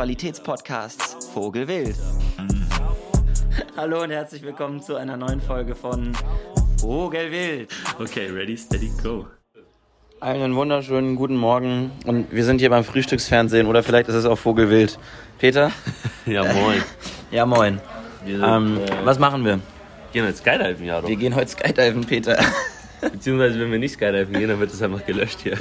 Sexualitätspodcasts Vogelwild. Hallo und herzlich willkommen zu einer neuen Folge von Vogelwild. Okay, ready, steady, go. Einen wunderschönen guten Morgen und wir sind hier beim Frühstücksfernsehen oder vielleicht ist es auch Vogelwild. Peter? Ja, moin. Ja, moin. Wir Ähm, äh, was machen wir? gehen jetzt Skydiven, ja doch. Wir gehen heute Skydiven, Peter. Beziehungsweise, wenn wir nicht Skydiven gehen, dann wird es einfach gelöscht hier.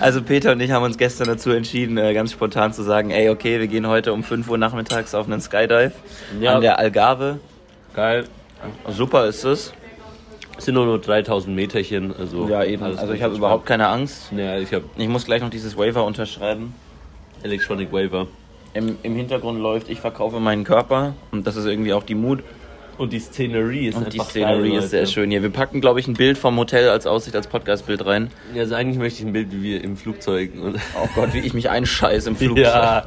Also Peter und ich haben uns gestern dazu entschieden, äh, ganz spontan zu sagen, ey, okay, wir gehen heute um 5 Uhr nachmittags auf einen Skydive Ja. an der Algarve. Geil. Super ist es. Es sind nur nur 3000 Meterchen, also. Ja, eben. Also ich habe überhaupt keine Angst. Ja, ich habe Ich muss gleich noch dieses Waiver unterschreiben. Electronic Waiver. Im, Im Hintergrund läuft, ich verkaufe meinen Körper und das ist irgendwie auch die Mut. Und die Szenerie ist Und die einfach Szenerie geil, ist sehr Leute. schön hier. Wir packen, glaube ich, ein Bild vom Hotel als Aussicht, als Podcastbild rein. Ja, also eigentlich möchte ich ein Bild wie wir im Flugzeug. Und Oh Gott, wie ich mich einscheiße im Flugzeug. ja.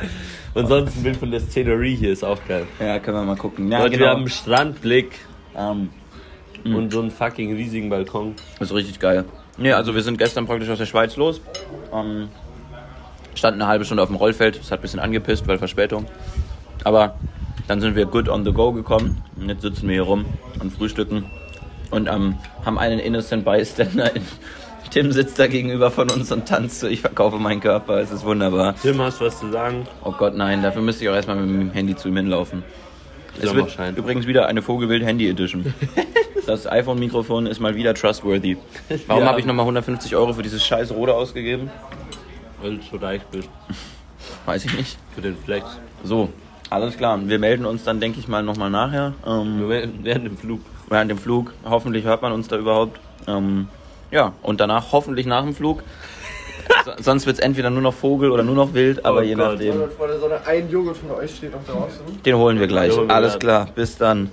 Und sonst ein Bild von der Szenerie hier ist auch geil. Ja, können wir mal gucken. Ja, Leute, genau. wir haben einen Strandblick Ähm, und so einen fucking riesigen Balkon. Das ist richtig geil. Nee, also wir sind gestern praktisch aus der Schweiz los. Ähm, standen eine halbe Stunde auf dem Rollfeld. Das hat ein bisschen angepisst, weil Verspätung. Aber dann sind wir good on the go gekommen. Und jetzt sitzen wir hier rum und frühstücken. Und ähm, haben einen innocent bystander. Tim sitzt da gegenüber von uns und tanzt so, ich verkaufe meinen Körper. Es ist wunderbar. Tim, hast du was zu sagen? Oh Gott, nein, dafür müsste ich auch erstmal mit dem Handy zu ihm hinlaufen. Es wird übrigens wieder eine Vogelwild Handy Edition. Das iPhone-Mikrofon ist mal wieder trustworthy. Warum Ja. habe ich nochmal 150 Euro für dieses scheiß Rode ausgegeben? Weil du so reich bist. Weiß ich nicht. Für den Flex. So, alles klar. Wir melden uns dann, denke ich mal, nochmal nachher. Ähm, während dem Flug. während dem Flug. Hoffentlich hört man uns da überhaupt. Ähm, ja, und danach hoffentlich nach dem Flug. So, sonst wird es entweder nur noch Vogel oder nur noch Wild, aber Oh je Gott. nachdem. Vor der Sonne, ein Joghurt von euch steht noch draußen. Den holen wir gleich. Holen wir Alles dann. klar, bis dann.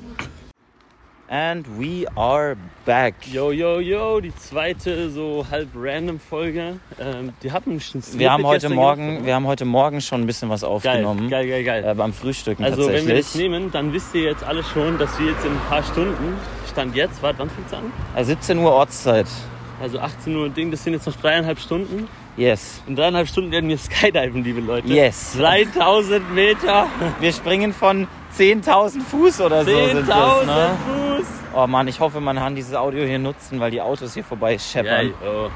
And we are back. Yo, yo, yo, die zweite so halb random Folge. Ähm, die hatten schon Wir haben heute Morgen, gemacht. wir haben heute Morgen schon ein bisschen was Geil, aufgenommen. geil, geil, geil. Äh, beim Frühstücken also wenn wir das nehmen, dann wisst ihr jetzt alle schon, dass wir jetzt in ein paar Stunden, Stand jetzt, warte, wann fängt's an? Äh, 17 Uhr Ortszeit. Also 18 Uhr Ding, das sind jetzt noch dreieinhalb Stunden. Yes. In dreieinhalb Stunden werden wir skydiven, liebe Leute. Yes. 3000 Meter, Wir springen von 10.000 Fuß oder so sind 10.000 das, ne? Fuß. Oh Mann, ich hoffe, man kann dieses Audio hier nutzen, weil die Autos hier vorbei Ja, scheppern. yo.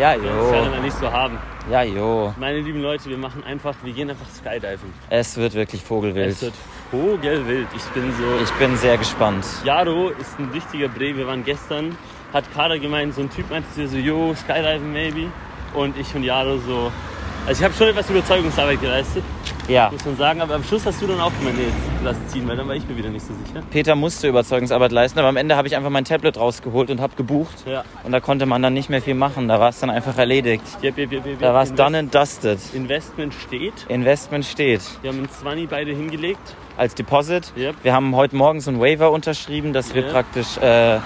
Ja, Das kann jo. man nicht so haben. Ja, jo. Meine lieben Leute, wir machen einfach, wir gehen einfach skydiven. Es wird wirklich Vogelwild. Es wird vogelwild. Ich bin so. Ich bin sehr gespannt. Jaro ist ein wichtiger Bre. Wir waren gestern, hat Kader gemeint, so ein Typ meinte so, yo, Skydiven maybe. Und ich und Jaro so. Also ich habe schon etwas Überzeugungsarbeit geleistet, Ja. muss man sagen, aber am Schluss hast du dann auch gemeint, nee, jetzt lass ziehen, weil dann war ich mir wieder nicht so sicher. Peter musste Überzeugungsarbeit leisten, aber am Ende habe ich einfach mein Tablet rausgeholt und habe gebucht. Ja. Und da konnte man dann nicht mehr viel machen. Da war es dann einfach erledigt. Yep, yep, yep, yep, Da war es Invest- done and dusted. Investment steht. Investment steht. Wir haben ein 20 beide hingelegt. Als Deposit. Yep. Wir haben heute Morgen so ein Waiver unterschrieben, dass wir Ja. praktisch, äh,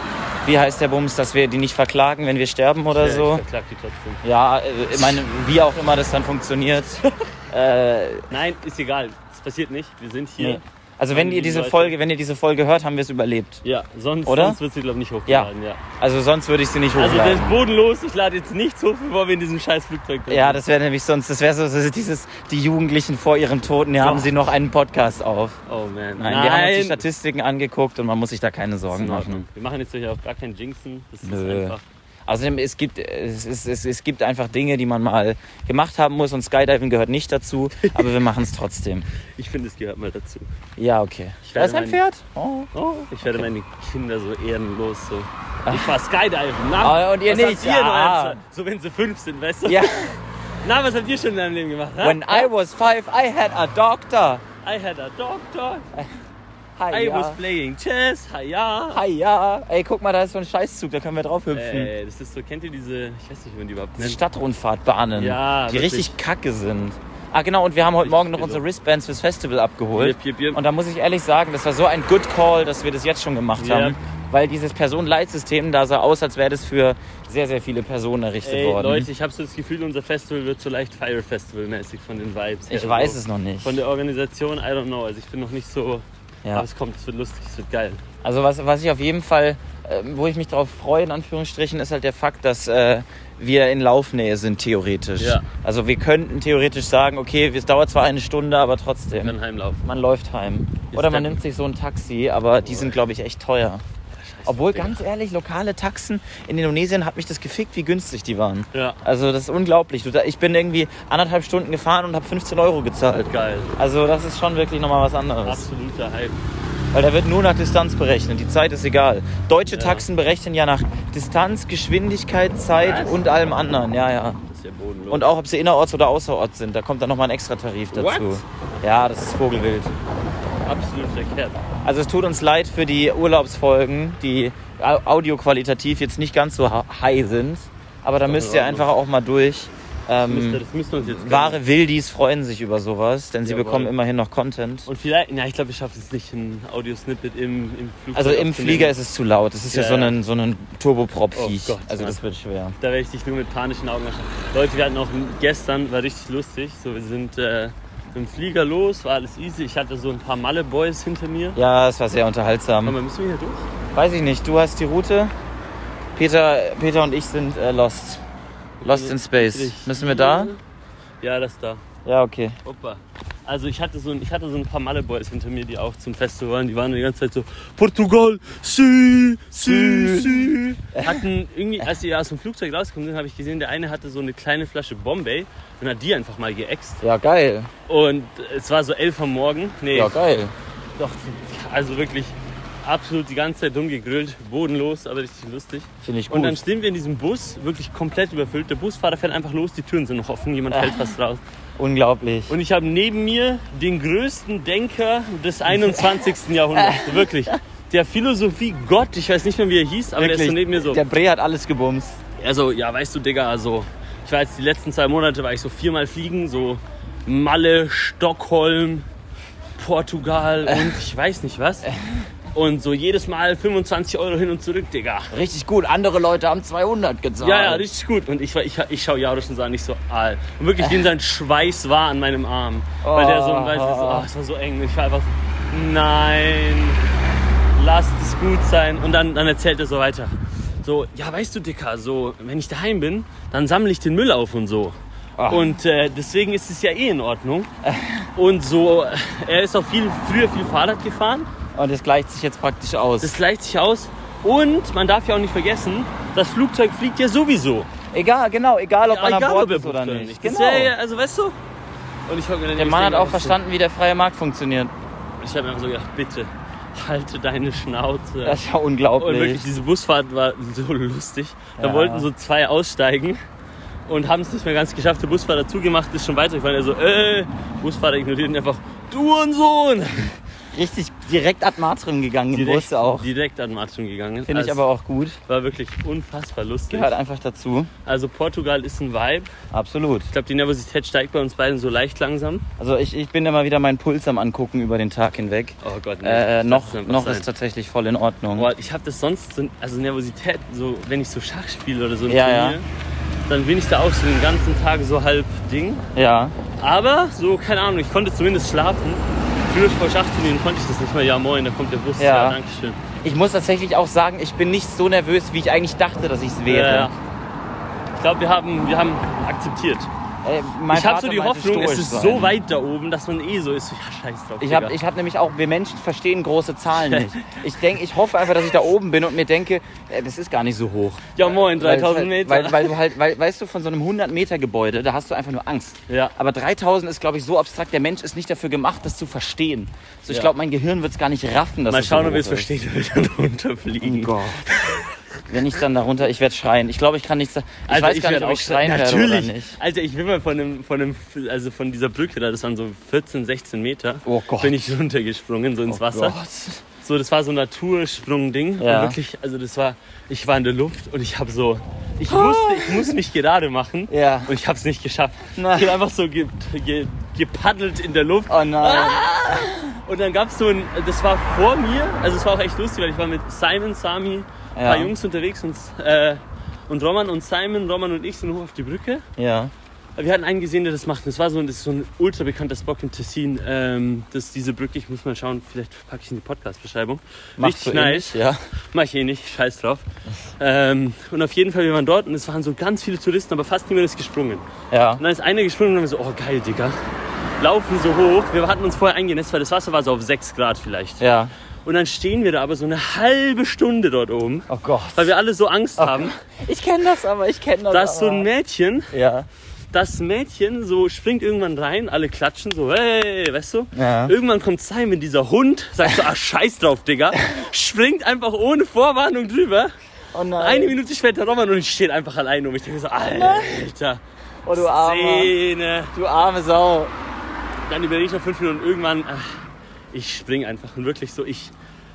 wie heißt der Bums, dass wir die nicht verklagen, wenn wir sterben oder Ja, so. Ich die trotzdem. Ja, äh, ich meine, wie auch immer das dann funktioniert. äh, Nein, ist egal. Es passiert nicht. Wir sind hier. nee. Also wenn ihr diese lieben Folge, wenn ihr diese Folge hört, haben wir es überlebt. Ja, sonst, Oder? sonst wird sie, glaube ich, nicht hochgeladen. Ja. Also sonst würde ich sie nicht Also das hochladen. ist bodenlos. Ich lade jetzt nichts hoch, bevor wir in diesem scheiß Flugzeug drin ja, sind. das wäre nämlich sonst, das wäre so, so dieses, die Jugendlichen vor ihrem Toten, hier haben Doch. sie noch einen Podcast auf. Oh man. Nein, wir haben uns die Statistiken angeguckt und man muss sich da keine Sorgen machen. Wir machen jetzt euch auch gar kein Jinxen. Das ist Nö. einfach. Außerdem, es gibt, es, es, es, es gibt einfach Dinge, die man mal gemacht haben muss und Skydiving gehört nicht dazu, aber wir machen es trotzdem. Ich finde, es gehört mal dazu. Ja, okay. Ich Da ist werde ein Pferd? Oh. Oh, ich werde meine Kinder so ehrenlos so. Ich fahr Skydiven. Na, Ah, und ihr was nicht? Ihr Ze- so wenn sie fünf sind, weißt du? Ja, Na, was habt ihr schon in deinem Leben gemacht? ha? when I was five, I had a doctor. I had a doctor. Hi, I was playing chess. Hi, ja. Hi, ja. Ey, guck mal, da ist so ein Scheißzug, da können wir drauf hüpfen. Ey, das ist so, kennt ihr diese, ich weiß nicht, wie man die überhaupt nennt. Stadtrundfahrtbahnen, Ja, die wirklich. richtig kacke sind. Ah, genau, und wir haben heute Morgen noch unsere Wristbands fürs Festival abgeholt. Yep, yep, yep. Und da muss ich ehrlich sagen, das war so ein good call, dass wir das jetzt schon gemacht haben. Weil dieses Personenleitsystem da sah aus, als wäre das für sehr, sehr viele Personen errichtet Ey, worden. Leute, ich habe so das Gefühl, unser Festival wird so leicht Fire Festival mäßig von den Vibes. ich her. weiß so. es noch nicht. Von der Organisation, I don't know. Also ich bin noch nicht so. Ja. Aber es kommt, es wird lustig, es wird geil. Also was, was ich auf jeden Fall, äh, wo ich mich darauf freue, in Anführungsstrichen, ist halt der Fakt, dass äh, wir in Laufnähe sind, theoretisch. Ja. Also wir könnten theoretisch sagen, okay, es dauert zwar eine Stunde, aber trotzdem. Dann heimlaufen. Man läuft heim. Ist Oder man nimmt sich so ein Taxi, aber die sind, glaube ich, echt teuer. Obwohl, Digga. ganz ehrlich, lokale Taxen in Indonesien hat mich das gefickt, wie günstig die waren. Ja. Also das ist unglaublich. Ich bin irgendwie anderthalb Stunden gefahren und habe 15 Euro gezahlt. Geil. Also das ist schon wirklich nochmal was anderes. Absoluter Hype. Weil da wird nur nach Distanz berechnet. Die Zeit ist egal. Deutsche Ja. Taxen berechnen ja nach Distanz, Geschwindigkeit, Zeit Was? und allem anderen. Ja, ja. Ja bodenlos. Und auch, ob sie innerorts oder außerorts sind. Da kommt dann nochmal ein extra Tarif dazu. What? Ja, das ist Vogelwild. Absolut verkehrt. Also es tut uns leid für die Urlaubsfolgen, die au- audioqualitativ jetzt nicht ganz so high sind. Aber da müsst ihr einfach auch mal durch. Müsste, Ähm, das uns jetzt gönnen. wahre Wildis freuen sich über sowas, denn sie Jawohl. bekommen immerhin noch Content. Und vielleicht, na, ich glaube, wir schaffen es nicht, ein Audio-Snippet im, im Flugzeug Also im. Flieger ist es zu laut. Das ist ja, Ja, so ja. ein, so ein Turboprop-Viech. Oh Gott, also Mann. das wird schwer. Da werde ich dich nur mit panischen Augen anschauen. Leute, wir hatten auch gestern, war richtig lustig. So, wir sind äh, dem Flieger los, war alles easy. Ich hatte so ein paar Malle-Boys hinter mir. Ja, es war sehr unterhaltsam. Aber müssen wir hier durch? Weiß ich nicht, du hast die Route. Peter, Peter und ich sind äh, lost. Lost in Space. Müssen wir da? Ja, das da. Ja, okay. Opa. Also ich hatte so ein, ich hatte so ein paar Malle-Boys hinter mir, die auch zum Festival waren. Die waren die ganze Zeit so, Portugal, sí, sí, sí. Hatten irgendwie, als die aus dem Flugzeug rausgekommen sind, habe ich gesehen, der eine hatte so eine kleine Flasche Bombay und hat die einfach mal geäxt. Ja, geil. Und es war so elf am Morgen. Nee, Ja, geil. doch, also wirklich absolut die ganze Zeit dumm gegrillt, bodenlos, aber richtig lustig. Finde ich gut. Und dann stehen wir in diesem Bus, wirklich komplett überfüllt. Der Busfahrer fährt einfach los, die Türen sind noch offen, jemand fällt fast raus. Unglaublich. Und ich habe neben mir den größten Denker des 21. Jahrhunderts, wirklich. Der Philosophie Gott, ich weiß nicht mehr, wie er hieß, aber der ist so neben mir so. Der Bre hat alles gebumst. Also, ja, weißt du, Digga, also, ich war jetzt die letzten zwei Monate, war ich so viermal fliegen, so Malle, Stockholm, Portugal und ich weiß nicht was. Und so jedes Mal 25 Euro hin und zurück, Digga. Richtig gut. Andere Leute haben 200 gezahlt. Ja, ja, richtig gut. Und ich, war- ich, ich schaue Jarosch und sah nicht so, ah. Und wirklich, wie sein Schweiß war an meinem Arm. Weil der so, Oh. weißt du, so, ah, es war so eng. Ich war einfach so, nein, lasst es gut sein. Und dann, dann erzählt er so weiter. So, ja, weißt du, Dicker, so, wenn ich daheim bin, dann sammle ich den Müll auf und so. Ah. Und äh, deswegen ist es ja eh in Ordnung. Und so, äh, er ist auch viel, früher viel Fahrrad gefahren. Und das gleicht sich jetzt praktisch aus. Das gleicht sich aus. Und man darf ja auch nicht vergessen, das Flugzeug fliegt ja sowieso. egal, genau. Egal, ob man an egal, Bord ob er ist oder nicht. Genau. ja, also weißt du? Und ich mir Der Mann hat auch verstanden, wie der freie Markt funktioniert. Ich habe mir einfach so gedacht, bitte, halte deine Schnauze. Das ist ja und unglaublich. wirklich, diese Busfahrt war so lustig. Da Ja. wollten so zwei aussteigen und haben es nicht mehr ganz geschafft. Der Busfahrer zugemacht ist schon weitergefahren. Er so, äh, Busfahrer ignoriert ihn einfach, du und Sohn. Richtig direkt ad matrim gegangen im Bus auch. direkt an Martin gegangen. Finde ich Also, aber auch gut. War wirklich unfassbar lustig. Gehört einfach dazu. Also Portugal ist ein Vibe. Absolut. Ich glaube, die Nervosität steigt bei uns beiden so leicht langsam. Also ich, ich bin immer wieder meinen Puls am angucken über den Tag hinweg. Oh Gott, nee. Äh, noch noch sein. ist tatsächlich voll in Ordnung. Boah, ich habe das sonst, so, also Nervosität, so wenn ich so Schach spiele oder so im Ja, ja. Turnier, dann bin ich da auch so den ganzen Tag so halb Ding. Ja. Aber so, keine Ahnung, ich konnte zumindest schlafen. Früher vor Schachturnieren konnte ich das nicht mehr. Ja, moin, da kommt der Bus. Ja. Ja, danke schön. Ich muss tatsächlich auch sagen, ich bin nicht so nervös, wie ich eigentlich dachte, dass ich es wäre. Ja, ja. Ich glaube, wir haben, wir haben akzeptiert. Äh, ich habe so die Hoffnung, es ist sein. so weit da oben, dass man eh so ist. Ja, scheiß drauf. Ich habe ich hab nämlich auch, wir Menschen verstehen große Zahlen nicht. Ich, denk, ich hoffe einfach, dass ich da oben bin und mir denke, äh, das ist gar nicht so hoch. ja, moin, 3000 weil, Meter. Weil, weil du halt, weil, weißt du, von so einem 100 Meter Gebäude, da hast du einfach nur Angst. Ja. Aber 3000 ist, glaube ich, so abstrakt. Der Mensch ist nicht dafür gemacht, das zu verstehen. So, ich Ja. glaube, mein Gehirn wird es gar nicht raffen, dass Mal schauen, ob wir es verstehen, wenn wir dann runterfliegen. Oh Gott. Wenn ich dann darunter, ich werde schreien. Ich glaube, ich kann nichts. Ich Alter, weiß gar nicht, ob ich schreien werde Natürlich. oder nicht. Alter, ich bin mal von einem, von einem, also von dieser Brücke da, das waren so 14, 16 Meter. Oh Gott. Bin ich runtergesprungen, so ins Wasser. Gott. So, das war so ein Natursprung-Ding. Ja. Und wirklich, also das war, ich war in der Luft und ich habe so, ich musste, ich muss mich gerade machen. Ja. Und ich habe es nicht geschafft. Nein. Ich bin einfach so ge, ge, gepaddelt in der Luft. Oh nein. Und dann gab es so ein, das war vor mir, also es war auch echt lustig, weil ich war mit Simon, Sami, ein paar Jungs unterwegs und, äh, und Roman und Simon, Roman und ich sind hoch auf die Brücke. Ja. Wir hatten einen gesehen, der das macht. Das war so, das ist so ein ultra bekannter Spot im Tessin. Ähm, das diese Brücke, ich muss mal schauen, vielleicht packe ich in die Podcast-Beschreibung. Richtig du eh nice. nicht, Ja. Mach ich eh nicht, scheiß drauf. Ähm, und auf jeden Fall, wir waren dort und es waren so ganz viele Touristen, aber fast niemand ist gesprungen. Ja. Und dann ist einer gesprungen und dann haben wir so, oh geil, Digga. Laufen so hoch. Wir hatten uns vorher eingenässt, weil das Wasser war so auf 6 Grad vielleicht. Ja. Und dann stehen wir da aber so eine halbe Stunde dort oben, Oh Gott. weil wir alle so Angst haben, Ich kenne das aber, ich kenne das dass so ein Mädchen, Ja. das Mädchen so springt irgendwann rein, alle klatschen so, hey, weißt du? Ja. Irgendwann kommt Simon, dieser Hund, sagt so, ah, scheiß drauf, Digga. Springt einfach ohne Vorwarnung drüber. Oh nein. Eine Minute später Roman und ich stehe einfach allein um. Ich denke so, Alter, Oh, du Armer. Szene. Du arme Sau. Dann überlege ich noch fünf Minuten und irgendwann, ach, ich spring einfach und wirklich so, ich,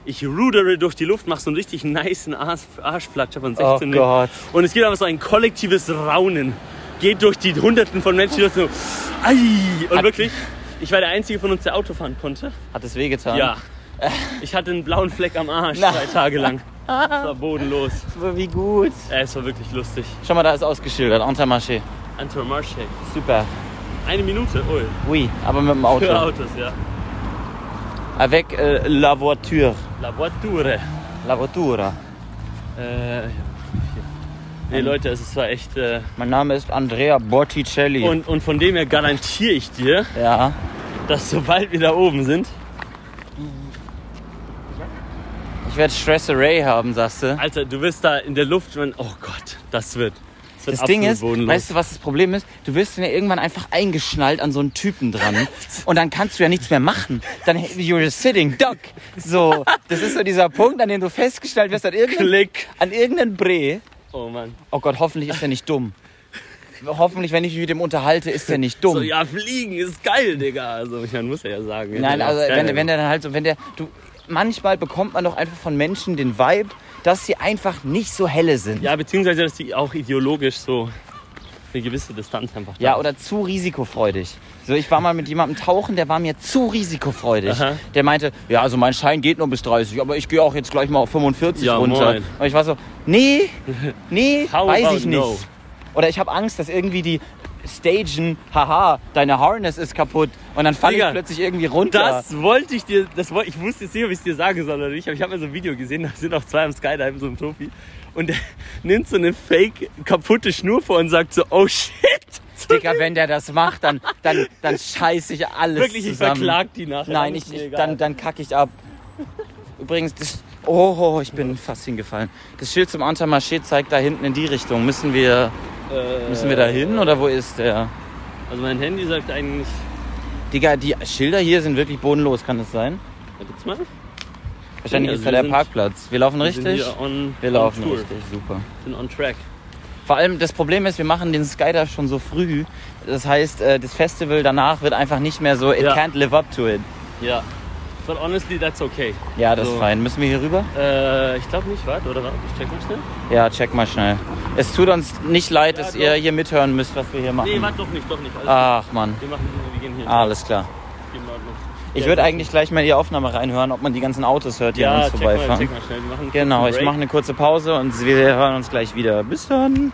ich rudere durch die Luft, mache so einen richtig niceen Arsch, Arschflatscher von 16 Oh. Gott. Und es geht einfach so ein kollektives Raunen. Geht durch die Hunderten von Menschen, die so, ei. Und Hat- wirklich, ich war der Einzige von uns, der Auto fahren konnte. Hat es wehgetan? Ja. Ich hatte einen blauen Fleck am Arsch Na. drei Tage lang. Das war bodenlos. Wie gut. Es war wirklich lustig. Schau mal, da ist ausgeschildert. Intermarché. Intermarché. Super. Eine Minute, ui. Oui, aber mit dem Auto. Für Autos, ja. Avec euh, la voiture. La Voiture. La voitura. Äh. Nee, Leute, es ist zwar echt. Äh, Mein Name ist Andrea Botticelli. und, und von dem her garantiere ich dir, ja. dass sobald wir da oben sind, Ich werde Stresseray haben, sagst du? Alter, du wirst da in der Luft, oh Gott, das wird. Das, Das Ding ist, bodenlos. weißt du, was das Problem ist? Du wirst dann ja irgendwann einfach eingeschnallt an so einen Typen dran und dann kannst du ja nichts mehr machen. Dann you're a sitting duck. So, das ist so dieser Punkt, an dem du festgestellt wirst an irgendeinem, Klick. an irgendeinem Bre. Oh Mann. Oh Gott, hoffentlich ist er nicht dumm. Hoffentlich, wenn ich mich mit dem unterhalte, ist er nicht dumm. So, ja, fliegen ist geil, Digga. Also, ich meine, muss er ja sagen. Nein, also wenn, wenn der dann halt so, wenn der, du, manchmal bekommt man doch einfach von Menschen den Vibe, dass sie einfach nicht so helle sind. Ja, beziehungsweise, dass die auch ideologisch so eine gewisse Distanz einfach da Ja, oder zu risikofreudig. So, ich war mal mit jemandem tauchen, der war mir zu risikofreudig. Aha. Der meinte, ja, also mein Schein geht nur bis 30, aber ich gehe auch jetzt gleich mal auf 45 Ja, runter. moin. Und ich war so, nee, nee, weiß ich nicht. no? Oder ich habe Angst, dass irgendwie die stagen, haha, deine Harness ist kaputt und dann falle ich plötzlich irgendwie runter. Das wollte ich dir, das wollte, ich wusste jetzt nicht, ob ich es dir sagen soll oder nicht, aber ich habe mal so ein Video gesehen, da sind auch zwei am Skydive, so ein Profi. Und der nimmt so eine fake kaputte Schnur vor und sagt so, oh shit. Digga, wenn der das macht, dann, dann, dann scheiße ich alles Wirklich, ich zusammen. verklag die nachher. Nein, ich, ich, dann, dann kacke ich ab. Übrigens, das, oh, oh, ich bin fast hingefallen. Das Schild zum Intermarché zeigt da hinten in die Richtung. Müssen wir, Äh, müssen wir da hin oder wo ist der? Also mein Handy sagt eigentlich, Digga, die Schilder hier sind wirklich bodenlos, kann das sein? wartet's mal. Wahrscheinlich also ist da der sind- Parkplatz. Wir laufen richtig? on, Wir laufen richtig, super. sind on track. Vor allem das Problem ist, wir machen den Skydive schon so früh. Das heißt, äh, das Festival danach wird einfach nicht mehr so, it Ja. can't live up to it. Ja. But honestly, that's okay. Ja, das So. ist fein. Müssen wir hier rüber? Äh, ich glaube nicht, warte, oder warte, ich check mal schnell. Ja, check mal schnell. Es tut uns nicht leid, Ja, dass doch. ihr hier mithören müsst, was wir hier machen. Nee, warte doch nicht, doch nicht. Alles Ach man, gut. wir, machen, wir gehen hier. alles klar. Ich würde eigentlich gleich mal die Aufnahme reinhören, ob man die ganzen Autos hört, die an Ja, uns check mal, vorbeifahren. check mal schnell. Genau, ich mache eine kurze Pause und wir hören uns gleich wieder. Bis dann.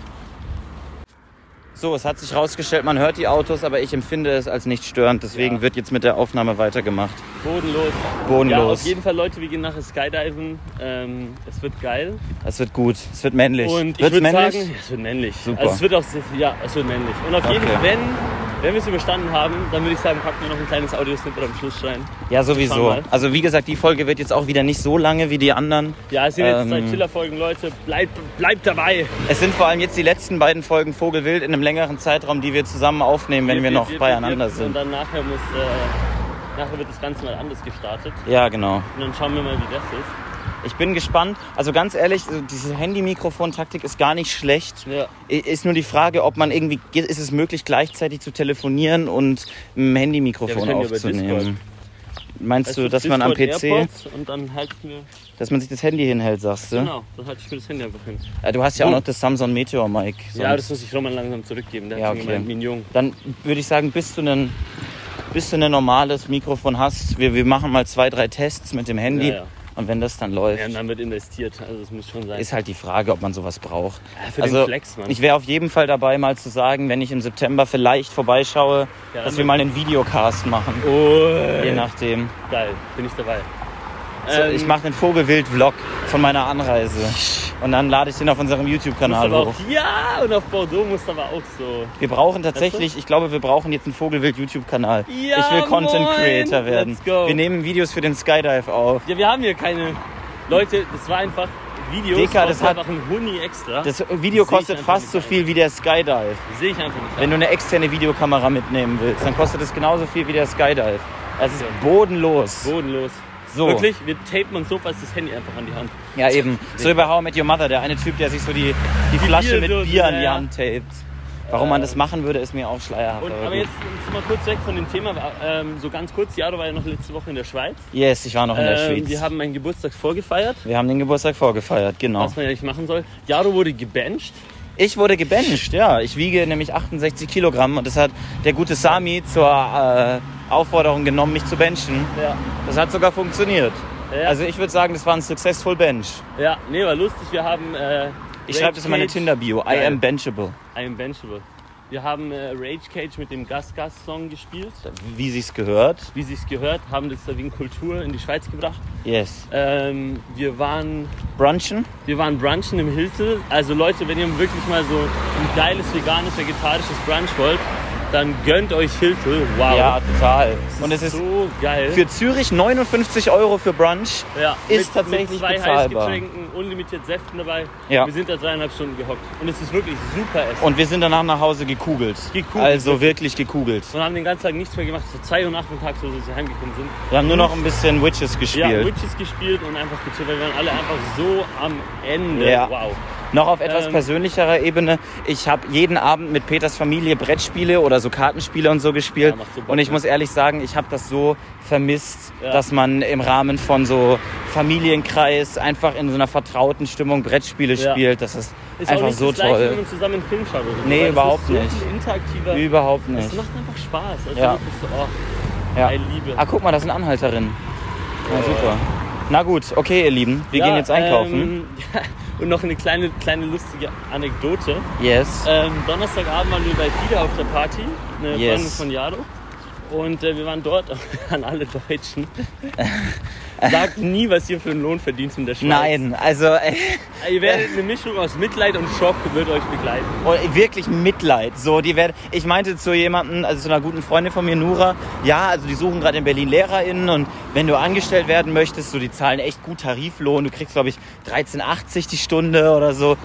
So, es hat sich rausgestellt, man hört die Autos, aber ich empfinde es als nicht störend. Deswegen Ja. wird jetzt mit der Aufnahme weitergemacht. Bodenlos. Bodenlos. Ja, auf jeden Fall, Leute, wir gehen nachher Skydiven. Ähm, es wird geil. Es wird gut, es wird männlich. Und ich Wird's würde männlich? sagen, es wird männlich. Super. Also es wird auch, ja, es wird männlich. Und auf jeden Okay. Fall, wenn, wenn wir es überstanden haben, dann würde ich sagen, packen wir noch ein kleines Audiosnippet am Schluss rein. ja, sowieso. wir. Also wie gesagt, die Folge wird jetzt auch wieder nicht so lange wie die anderen. Ja, es sind jetzt Ähm. zwei Chiller-Folgen, Leute. Bleibt, bleibt dabei. Es sind vor allem jetzt die letzten beiden Folgen Vogelwild in einem längeren Zeitraum, die wir zusammen aufnehmen, wenn wir noch beieinander Und sind. dann nachher muss, äh, nachher wird das Ganze mal anders gestartet. Ja, genau. Und dann schauen wir mal, wie das ist. Ich bin gespannt. Also ganz ehrlich, diese Handy-Mikrofon-Taktik ist gar nicht schlecht. Ja. Ist nur die Frage, ob man irgendwie, ist es möglich, gleichzeitig zu telefonieren und ein Handy-Mikrofon ja aufzunehmen? Discord. Meinst Weißt du, dass man am Discord, PC, AirPods Und dann halte ich mir, dass man sich das Handy hinhält, sagst du? genau, dann halte ich mir das Handy einfach hin. Ja, du hast ja auch noch das Samsung Meteor Mic. Ja, das muss ich Roman langsam zurückgeben. Der Ja, okay. Mignon. Dann würde ich sagen, bis du ein bis du ein normales Mikrofon hast, wir, wir machen mal zwei, drei Tests mit dem Handy Ja, ja. Und wenn das dann läuft, Ja, und dann wird investiert. Also es muss schon sein. ist halt die Frage, ob man sowas braucht. Ja, für also den Flex, Mann. ich wäre auf jeden Fall dabei, mal zu sagen, wenn ich im September vielleicht vorbeischaue, Ja, dass wir mal einen Videocast machen. oh, Je nachdem. geil, bin ich dabei. Ähm, ich mache einen Vogelwild-Vlog von meiner Anreise. Und dann lade ich den auf unserem YouTube-Kanal hoch. ja, und auf Bordeaux musst du aber auch so. Wir brauchen tatsächlich, ich glaube, wir brauchen jetzt einen Vogelwild-YouTube-Kanal. Ja, ich will Content moin. Creator werden. Let's go. Wir nehmen Videos für den Skydive auf. Ja, wir haben hier keine. Leute, das war einfach Videos. Dicker, das hat- einfach ein Huni extra. Das Video ich kostet fast so viel wie der Skydive. Sehe ich einfach nicht. Wenn du eine externe Videokamera mitnehmen willst, dann kostet es genauso viel wie der Skydive. Es ist bodenlos. Bodenlos. So. Wirklich, wir tapen uns so fast das Handy einfach an die Hand. Ja, eben. So wie bei How I Met Your Mother, der eine Typ, der sich so die, die Flasche mit Bierdose, Bier an ja, die ja. Hand tapet. Warum man das machen würde, ist mir auch schleierhaft. Und, aber jetzt wir mal kurz weg von dem Thema. Ähm, so ganz kurz, Jaro war ja noch letzte Woche in der Schweiz. Yes, ich war noch in der Ähm, Schweiz. wir haben meinen Geburtstag vorgefeiert, Wir haben den Geburtstag vorgefeiert, genau. was man ja nicht machen soll. Jaro wurde gebencht. Ich wurde gebencht, ja. Ich wiege nämlich 68 Kilogramm und das hat der gute Sami zur äh, Aufforderung genommen, mich zu benchen. Ja. Das hat sogar funktioniert. Ja. Also ich würde sagen, das war ein successful bench. Ja, nee, war lustig. Wir haben. Äh, Ich schreibe das in meine Tinder-Bio. I am benchable. I am benchable. Wir haben äh, Rage Cage mit dem Gas Gas Song gespielt. Wie sich's gehört. Wie sie es gehört, haben das da wegen Kultur in die Schweiz gebracht. Yes. Ähm, wir waren Brunchen? Wir waren brunchen im Hiltel. Also Leute, wenn ihr wirklich mal so ein geiles, veganes, vegetarisches Brunch wollt, dann gönnt euch Hiltel. Wow. Ja, total. Das Und es ist so geil. für Zürich 59 Euro für Brunch. ja, ist tatsächlich mit zwei bezahlbar. Heißgetränken, unlimitiert Säften dabei. Ja. Wir sind da dreieinhalb Stunden gehockt. Und es ist wirklich super Essen. Und wir sind danach nach Hause gekugelt. Gekugelt, Also wirklich gekugelt. Und haben den ganzen Tag nichts mehr gemacht. So zwei Uhr nachmittags, wo sie heimgekommen sind. Wir haben nur noch ein bisschen Witches Ja, gespielt. Witches gespielt und einfach gechillt, weil wir waren alle einfach so am Ende. Ja. Wow. Noch auf etwas Ähm, persönlicherer Ebene. Ich habe jeden Abend mit Peters Familie Brettspiele oder so Kartenspiele und so gespielt. Ja, so Bock, und ich ne? muss ehrlich sagen, ich habe das so vermisst, Ja. dass man im Rahmen von so Familienkreis einfach in so einer vertrauten Stimmung Brettspiele Ja. spielt. Das ist, Ist einfach so das Gleiche, toll. man zusammen einen Film schaut. Oder so, Nee, überhaupt so nicht. Interaktiver. Überhaupt Es nicht. macht einfach Spaß. Also Ja. so, oh, Ja. Liebe. Ah, guck mal, das sind Anhalterinnen. Na super. Na gut, okay, ihr Lieben. Wir gehen jetzt einkaufen. Ähm, ja, und noch eine kleine, kleine lustige Anekdote. yes. Ähm, Donnerstagabend waren wir bei FIDA auf der Party, eine Yes. Freundin von Jado. Und äh, wir waren dort an alle Deutschen. Sagt nie, was ihr für einen Lohn verdient in der Schweiz. Nein, also äh, Ihr werdet eine Mischung aus Mitleid und Schock wird euch begleiten. Und wirklich Mitleid. So, die werden, ich meinte zu jemandem, also zu einer guten Freundin von mir, Nura, ja, also die suchen gerade in Berlin LehrerInnen und wenn du angestellt werden möchtest, so die zahlen echt gut Tariflohn. Du kriegst, glaube ich, 13,80 die Stunde oder so.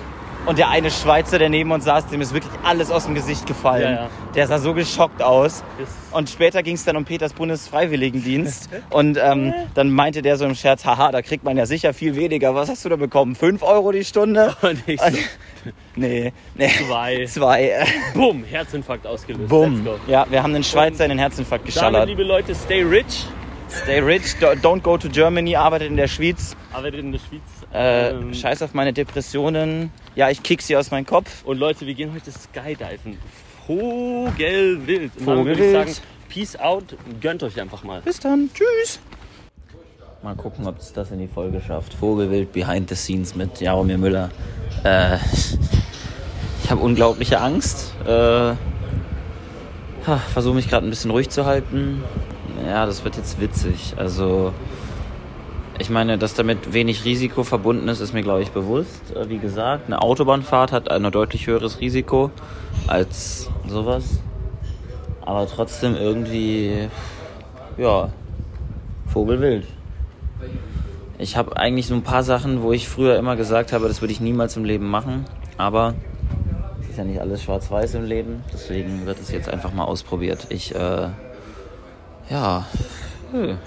Und der eine Schweizer, der neben uns saß, dem ist wirklich alles aus dem Gesicht gefallen. Ja, ja. Der sah so geschockt aus. Und später ging es dann um Peters Bundesfreiwilligendienst. und ähm, dann meinte der so im Scherz, haha, da kriegt man ja sicher viel weniger. Was hast du da bekommen? 5 Euro die Stunde? Und ich so, Nee, nee. zwei. Zwei. Bumm, Herzinfarkt ausgelöst. Bumm. Ja, wir haben einen Schweizer in den Herzinfarkt Damit, geschallert. liebe Leute, stay rich. Stay rich, do- don't go to Germany, arbeitet in der Schweiz. Arbeitet in der Schweiz. Äh, Ähm, Scheiß auf meine Depressionen. Ja, ich kick sie aus meinem Kopf. Und Leute, wir gehen heute Skydiven. Vogelwild. Und damit würde ich Vogelwild. sagen, Peace out. Gönnt euch einfach mal. Bis dann. Tschüss. Mal gucken, ob es das in die Folge schafft. Vogelwild Behind the Scenes mit Jaromir Müller. Äh, ich habe unglaubliche Angst. Äh, Versuche mich gerade ein bisschen ruhig zu halten. Ja, das wird jetzt witzig. Also, ich meine, dass damit wenig Risiko verbunden ist, ist mir, glaube ich, bewusst. Äh, Wie gesagt, eine Autobahnfahrt hat ein deutlich höheres Risiko als sowas. Aber trotzdem irgendwie, ja, Vogelwild. Ich habe eigentlich so ein paar Sachen, wo ich früher immer gesagt habe, das würde ich niemals im Leben machen. Aber es ist ja nicht alles schwarz-weiß im Leben. Deswegen wird es jetzt einfach mal ausprobiert. Ich, äh, ja, hm.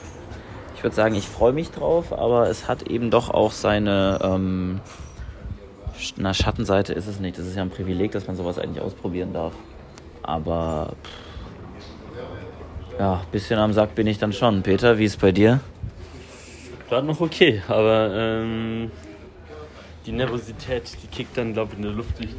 Ich würde sagen, ich freue mich drauf, aber es hat eben doch auch seine, ähm, na, Schattenseite ist es nicht. Das ist ja ein Privileg, dass man sowas eigentlich ausprobieren darf. Aber, pff, ja, ein bisschen am Sack bin ich dann schon. Peter, wie ist bei dir? Gerade noch okay, aber ähm, die Nervosität, die kickt dann, glaube ich, in der Luft richtig.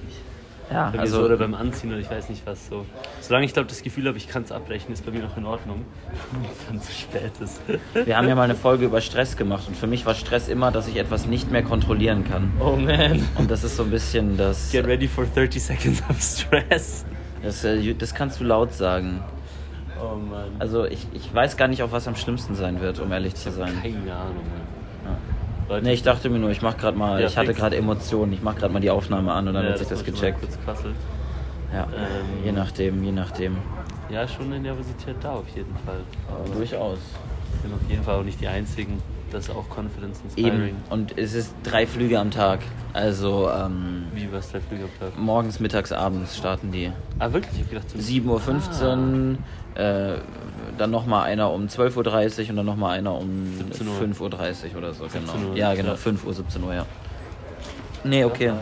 Ja, Bei also- so, oder beim Anziehen oder ich weiß nicht was so. Solange ich glaube, das Gefühl habe, ich kann es abbrechen, ist bei mir noch in Ordnung. Wenn es zu spät ist. Wir haben ja mal eine Folge über Stress gemacht und für mich war Stress immer, dass ich etwas nicht mehr kontrollieren kann. Oh man. Und das ist so ein bisschen das. Get ready for 30 seconds of stress. Das, äh, das kannst du laut sagen. Oh man. Also ich, ich weiß gar nicht, auf was am schlimmsten sein wird, um ehrlich zu sein. Keine Ahnung, man. Leute, Nee, ich dachte mir nur, ich mach gerade mal, Ja, ich hatte gerade Emotionen, ich mach gerade mal die Aufnahme an und dann ja, wird sich das mal gecheckt. Ja, Ähm, je nachdem, je nachdem. Ja, schon eine Nervosität da auf jeden Fall. Aber Durchaus. sind auf jeden Fall auch nicht die Einzigen. Das ist auch Confidence Inspiring. Eben. Und es ist drei Flüge am Tag. Also ähm, Wie was der Flüge am Tag? morgens, mittags, abends starten die. Ah, wirklich? Ich hab gedacht, so 7.15 Uhr, äh, dann nochmal einer um 12.30 Uhr und dann nochmal einer um 17 Uhr. 5.30 Uhr oder so. 17 Genau. Uhr, Ja, genau, ja. 5 Uhr, 17 Uhr, ja. Nee, okay.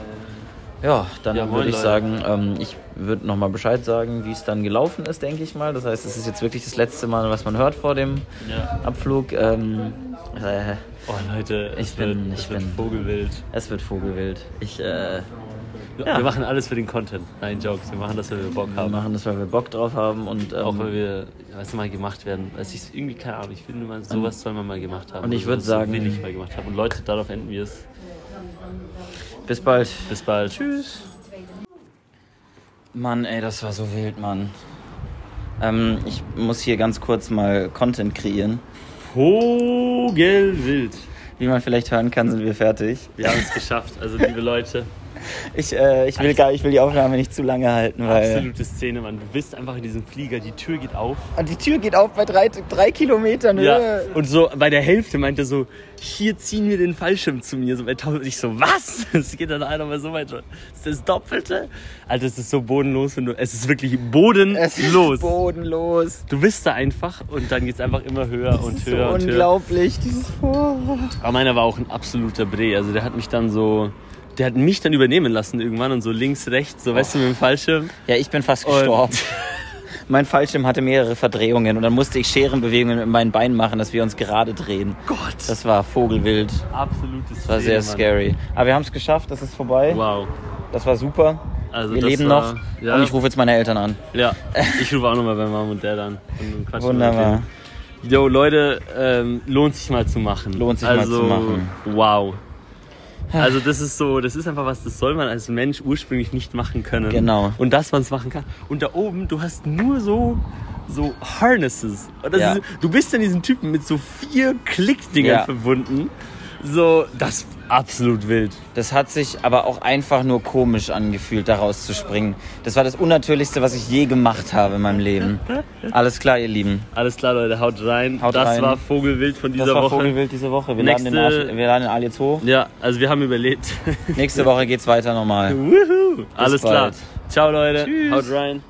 Ja, dann Ja, würde ich sagen, ähm, ich würde nochmal Bescheid sagen, wie es dann gelaufen ist, denke ich mal. Das heißt, es ist jetzt wirklich das letzte Mal, was man hört vor dem Ja. Abflug. Ähm, äh, Oh Leute, Ich es bin- wird, ich es wird bin- Vogelwild. es wird Vogelwild. Ich, äh, Wir machen alles für den Content. Nein, Jokes. Wir machen das, weil wir Bock wir haben. machen das, weil wir Bock drauf haben und ähm, Auch weil wir, weißt du, mal gemacht werden. Also ich irgendwie, keine Ahnung, ich finde mal, sowas soll man mal gemacht haben. und ich Oder würd sowas sagen- will ich mal gemacht haben. Und Leute, darauf enden wir es. bis bald. Bis bald. Tschüss. Mann, ey, das war so wild, Mann. Ähm, ich muss hier ganz kurz mal Content kreieren. Vogelwild. Wie man vielleicht hören kann, sind wir fertig. Wir haben es geschafft. Also, liebe Leute, Ich, äh, ich, will gar, ich will die Aufnahme nicht zu lange halten, weil. absolute Szene, Mann. Du bist einfach in diesem Flieger, die Tür geht auf. Und die Tür geht auf bei drei, drei Kilometern Ja. Höhe. Und so bei der Hälfte meinte er so, hier ziehen wir den Fallschirm zu mir. So bei 1000. Ich so, was? Es geht dann einer mal so weit. Das ist das Doppelte. Alter, es ist so bodenlos. Wenn du, es ist wirklich bodenlos. Es ist bodenlos. Du bist da einfach und dann geht es einfach immer höher und Das ist höher so und höher. unglaublich, dieses Vorrat. Aber meiner war auch ein absoluter Bre. Also der hat mich dann so, der hat mich dann übernehmen lassen irgendwann und so links, rechts, so weißt du, mit dem Fallschirm. Ja, ich bin fast gestorben. mein Fallschirm hatte mehrere Verdrehungen und dann musste ich Scherenbewegungen mit meinen Beinen machen, dass wir uns gerade drehen. Gott. Das war Vogelwild. absolutes Das war sehr scary. Aber wir haben es geschafft, das ist vorbei. Wow. Das war super. Also wir leben war- noch. Ja. Und ich rufe jetzt meine Eltern an. Ja, ich rufe auch nochmal bei Mom und Dad an. Und Wunderbar. Yo, Leute, ähm, lohnt sich mal zu machen. Lohnt sich mal also, zu machen. Wow. Also das ist so, das ist einfach was, das soll man als Mensch ursprünglich nicht machen können. Genau. Und das man es machen kann. Und da oben, du hast nur so, so Harnesses. Ja. ist, du bist an diesen Typen mit so vier Klickdingern Ja. verbunden. So, das absolut wild. Das hat sich aber auch einfach nur komisch angefühlt, daraus zu springen. Das war das Unnatürlichste, was ich je gemacht habe in meinem Leben. Alles klar, ihr Lieben. Alles klar, Leute, haut rein. Haut das rein. war Vogelwild von dieser Das war Woche. Vogelwild diese Woche. Wir, Nächste- laden den Arsch, wir laden den Aal jetzt hoch. Ja, also wir haben überlebt. Nächste Woche geht's weiter. Wuhu. Alles klar. bald. Ciao, Leute. Haut rein.